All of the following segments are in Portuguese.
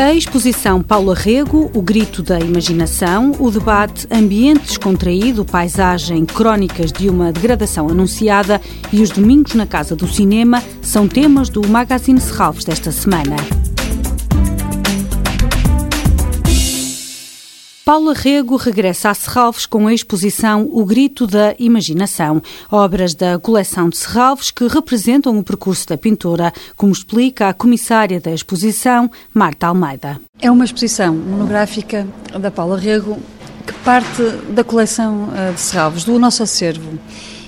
A exposição Paula Rego, O Grito da Imaginação, o debate Ambiente Descontraído, Paisagem, Crónicas de uma Degradação Anunciada e os Domingos na Casa do Cinema são temas do Magazine Serralves desta semana. Paula Rego regressa a Serralves com a exposição O Grito da Imaginação, obras da coleção de Serralves que representam o percurso da pintora, como explica a comissária da exposição, Marta Almeida. É uma exposição monográfica da Paula Rego que parte da coleção eh, de Serralves, do nosso acervo.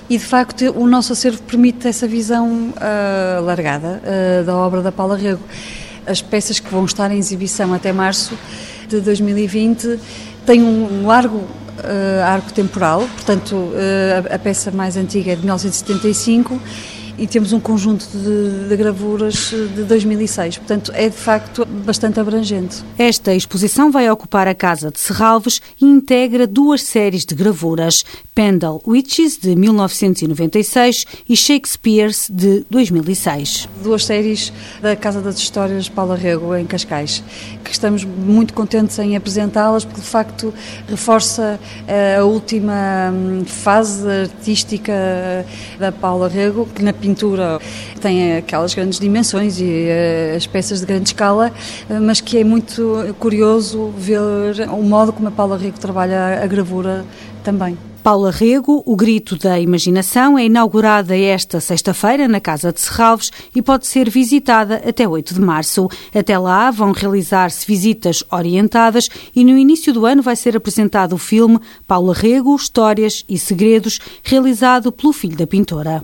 E de facto o nosso acervo permite essa visão uh, largada uh, da obra da Paula Rego. As peças que vão estar em exibição até março de 2020 tem um largo uh, arco temporal, portanto, uh, a, a, peça mais antiga é de 1975 e temos um conjunto de, de, gravuras de 2006. Portanto, é de facto bastante abrangente. Esta exposição vai ocupar a Casa de Serralves e integra duas séries de gravuras: Pendle Witches, de 1996 e Shakespeare's, de 2006. Duas séries da Casa das Histórias Paula Rego, em Cascais, que estamos muito contentes em apresentá-las, porque de facto reforça eh, a última hum, fase artística da Paula Rego, que na pintura tem aquelas grandes dimensões e uh, as peças de grande escala, uh, mas que é muito curioso ver o modo como a Paula Rico trabalha a gravura também. Paula Rego, o Grito da Imaginação, é inaugurada esta sexta-feira na Casa de Serralves e pode ser visitada até 8 de março. Até lá vão realizar-se visitas orientadas e no início do ano vai ser apresentado o filme Paula Rego, Histórias e Segredos, realizado pelo filho da pintora.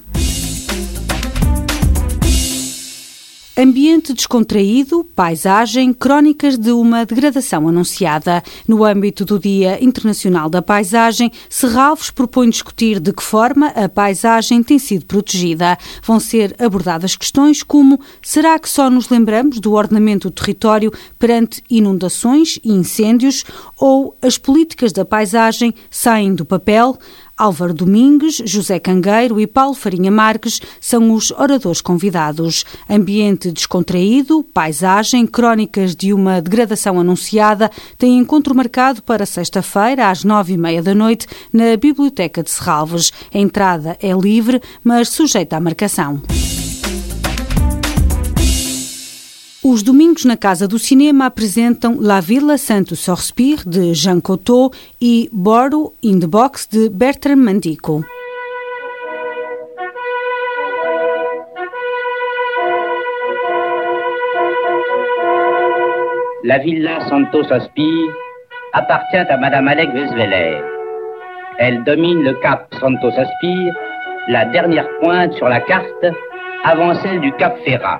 Ambiente descontraído, paisagem, crónicas de uma degradação anunciada. No âmbito do Dia Internacional da Paisagem, Serralves propõe discutir de que forma a paisagem tem sido protegida. Vão ser abordadas questões como será que só nos lembramos do ordenamento do território perante inundações e incêndios ou as políticas da paisagem saem do papel? Álvaro Domingues, José Cangueiro e Paulo Farinha Marques são os oradores convidados. Ambiente descontraído, paisagem, crónicas de uma degradação anunciada têm encontro marcado para sexta-feira às nove e meia da noite na Biblioteca de Serralves. A entrada é livre, mas sujeita à marcação. Os domingos na Casa do Cinema apresentam La Villa Santo Sorspire, de Jean Cocteau, e Boro in the Box, de Bertrand Mandico. La Villa Santo Sospire appartient à Madame Alec Vesveler. Elle domine le cap Santo Sospire, la dernière pointe sur la carte avant celle du cap Ferrat.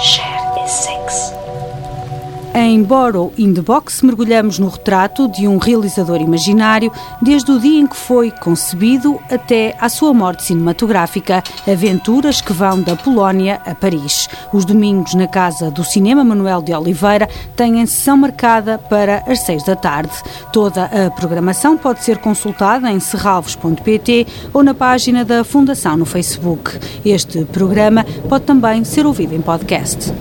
share. Em Borrow in the Box, mergulhamos no retrato de um realizador imaginário desde o dia em que foi concebido até à sua morte cinematográfica, aventuras que vão da Polónia a Paris. Os domingos na Casa do Cinema Manuel de Oliveira têm sessão marcada para as seis da tarde. Toda a programação pode ser consultada em serralvos.pt ou na página da Fundação no Facebook. Este programa pode também ser ouvido em podcast.